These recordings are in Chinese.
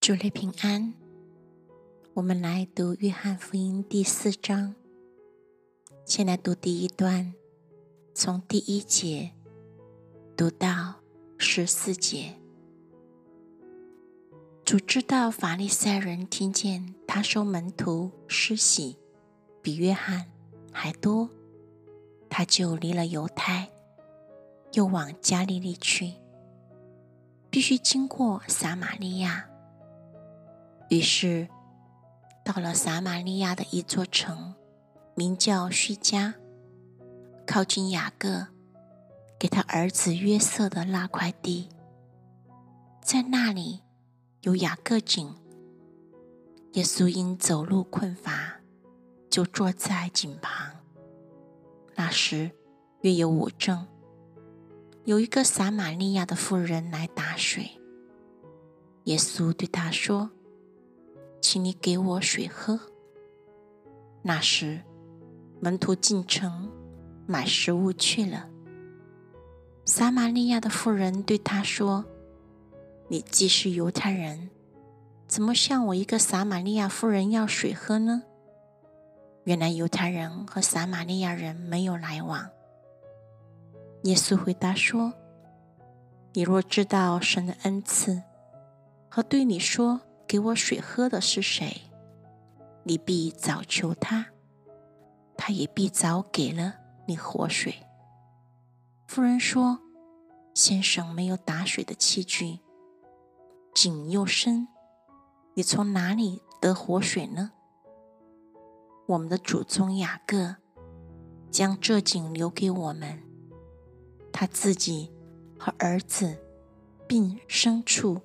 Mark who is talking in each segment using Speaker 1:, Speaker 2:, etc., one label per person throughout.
Speaker 1: 主内平安，我们来读约翰福音第四章。先来读第一段，从第一节读到十四节。主知道法利赛人听见他收门徒施洗比约翰还多，他就离了犹太，又往加利利去，必须经过撒玛利亚。于是，到了撒玛利亚的一座城，名叫叙加，靠近雅各给他儿子约瑟的那块地，在那里有雅各井。耶稣因走路困乏，就坐在井旁。那时约有五正，有一个撒玛利亚的妇人来打水。耶稣对他说。请你给我水喝。那时，门徒进城买食物去了。撒玛利亚的妇人对他说：“你既是犹太人，怎么向我一个撒玛利亚妇人要水喝呢？”原来犹太人和撒玛利亚人没有来往。耶稣回答说：“你若知道神的恩赐，和对你说。”给我水喝的是谁？你必早求他，他也必早给了你活水。夫人说：“先生没有打水的器具，井又深，你从哪里得活水呢？”我们的祖宗雅各将这井留给我们，他自己和儿子并牲畜。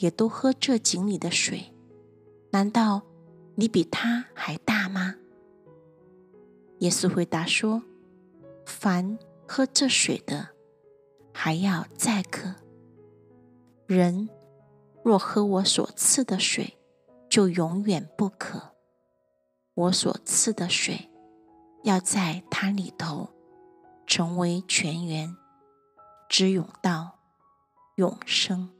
Speaker 1: 也都喝这井里的水，难道你比他还大吗？耶稣回答说：“凡喝这水的，还要再渴。人若喝我所赐的水，就永远不渴。我所赐的水，要在他里头成为泉源，直涌到永生。”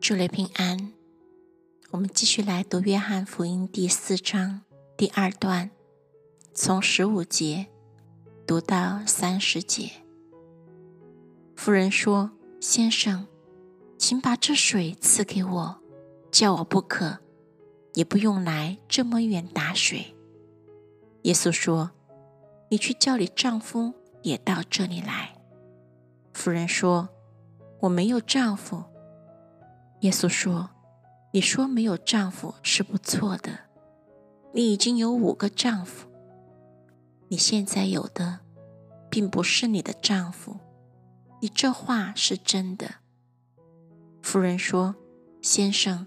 Speaker 1: 祝你平安。我们继续来读《约翰福音》第四章第二段，从十五节读到三十节。夫人说：“先生，请把这水赐给我，叫我不渴，也不用来这么远打水。”耶稣说：“你去叫你丈夫也到这里来。”夫人说：“我没有丈夫。”耶稣说：“你说没有丈夫是不错的，你已经有五个丈夫。你现在有的，并不是你的丈夫。你这话是真的。”夫人说：“先生，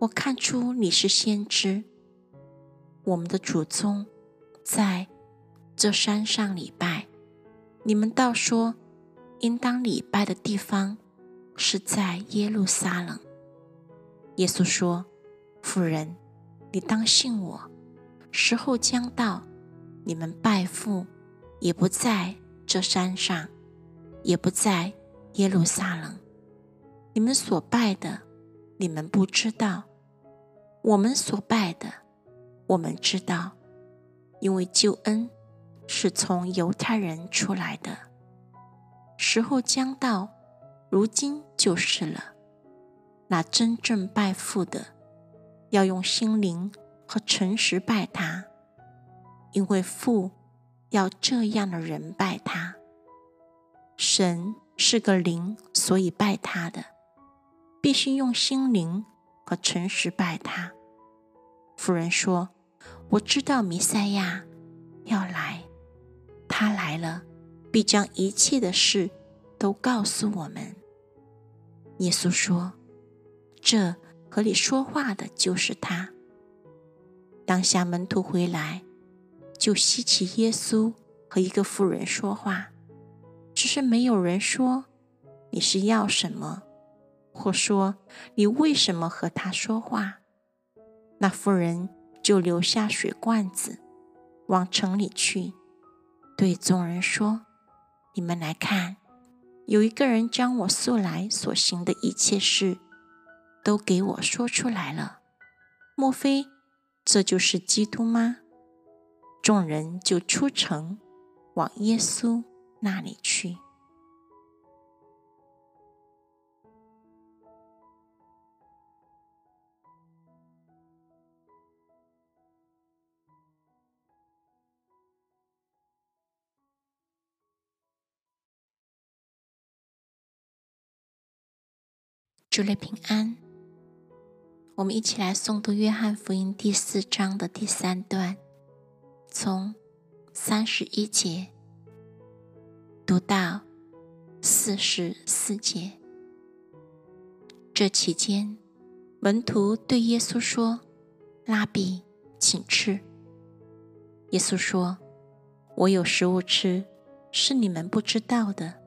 Speaker 1: 我看出你是先知。我们的祖宗在这山上礼拜，你们倒说应当礼拜的地方。”是在耶路撒冷。耶稣说：“妇人，你当信我，时候将到，你们拜父也不在这山上，也不在耶路撒冷。你们所拜的，你们不知道；我们所拜的，我们知道，因为救恩是从犹太人出来的。时候将到。”如今就是了。那真正拜父的，要用心灵和诚实拜他，因为父要这样的人拜他。神是个灵，所以拜他的必须用心灵和诚实拜他。夫人说：“我知道弥赛亚要来，他来了，必将一切的事。”都告诉我们，耶稣说：“这和你说话的就是他。”当下门徒回来，就稀奇耶稣和一个妇人说话，只是没有人说你是要什么，或说你为什么和他说话。那妇人就留下水罐子，往城里去，对众人说：“你们来看，有一个人将我素来所行的一切事，都给我说出来了。莫非这就是基督吗？”众人就出城，往耶稣那里去。主内平安，我们一起来诵读《约翰福音》第四章的第三段，从三十一节读到四十四节。这期间，门徒对耶稣说：“拉比，请吃。”耶稣说：“我有食物吃，是你们不知道的。”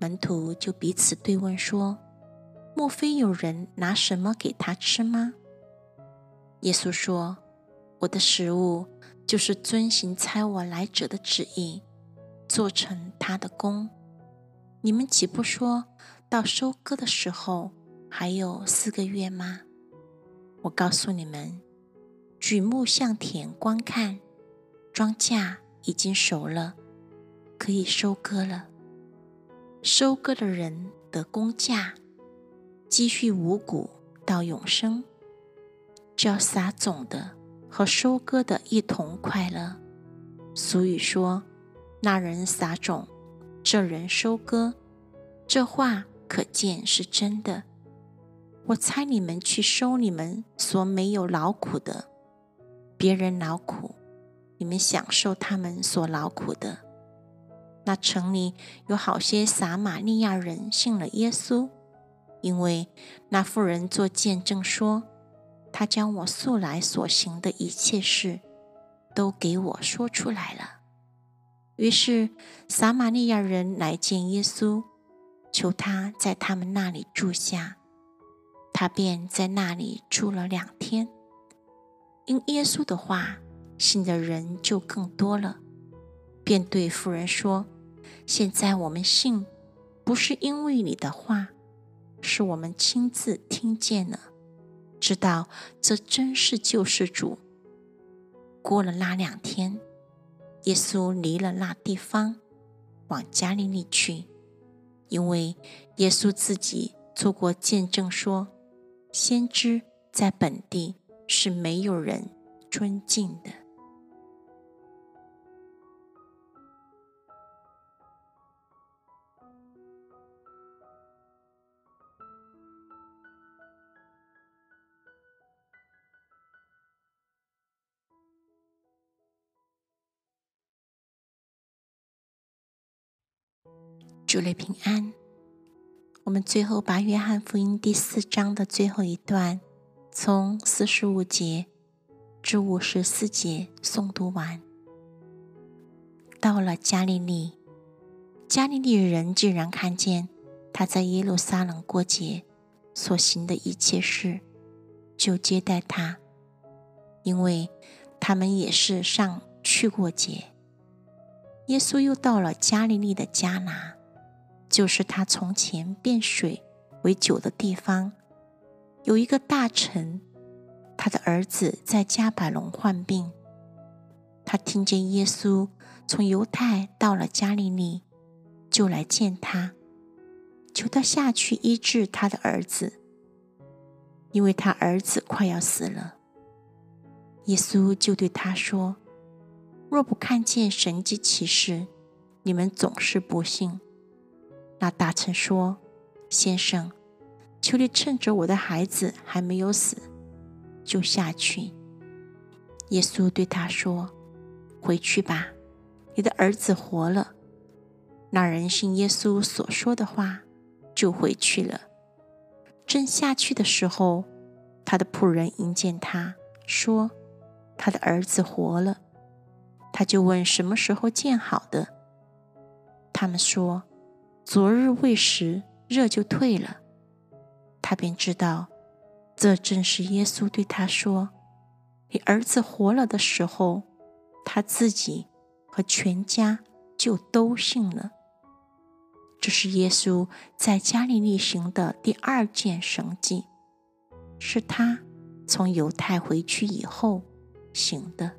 Speaker 1: 门徒就彼此对问说。莫非有人拿什么给他吃吗？耶稣说：“我的食物就是遵行差我来者的旨意，做成他的功。你们岂不说到收割的时候还有四个月吗？我告诉你们，举目向田观看，庄稼已经熟了，可以收割了。收割的人得工价。”积蓄五谷到永生，叫撒种的和收割的一同快乐。俗语说：“那人撒种，这人收割。”这话可见是真的。我猜你们去收你们所没有劳苦的，别人劳苦，你们享受他们所劳苦的。那城里有好些撒玛利亚人信了耶稣。因为那妇人做见证说，他将我素来所行的一切事，都给我说出来了。于是撒玛利亚人来见耶稣，求他在他们那里住下，他便在那里住了两天。因耶稣的话，信的人就更多了，便对妇人说：“现在我们信，不是因为你的话。”是我们亲自听见了，知道这真是救世主。过了那两天，耶稣离了那地方，往加利利去，因为耶稣自己做过见证说，先知在本地是没有人尊敬的。主内平安。我们最后把约翰福音第四章的最后一段，从四十五节至五十四节诵读完。到了加利利，加利利人竟然看见他在耶路撒冷过节所行的一切事，就接待他，因为他们也是上去过节。耶稣又到了加利利的迦拿，就是他从前变水为酒的地方。有一个大臣，他的儿子在加百隆患病。他听见耶稣从犹太到了加利利，就来见他，求他下去医治他的儿子，因为他儿子快要死了。耶稣就对他说。若不看见神迹奇事，你们总是不信。那大臣说：“先生，求你趁着我的孩子还没有死，就下去。”耶稣对他说：“回去吧，你的儿子活了。”那人信耶稣所说的话，就回去了。正下去的时候，他的仆人迎见他，说：“他的儿子活了。”他就问什么时候建好的。他们说：“昨日未时，热就退了。”他便知道，这正是耶稣对他说：“你儿子活了”的时候，他自己和全家就都信了。这是耶稣在加利利行的第二件神迹，是他从犹太回去以后行的。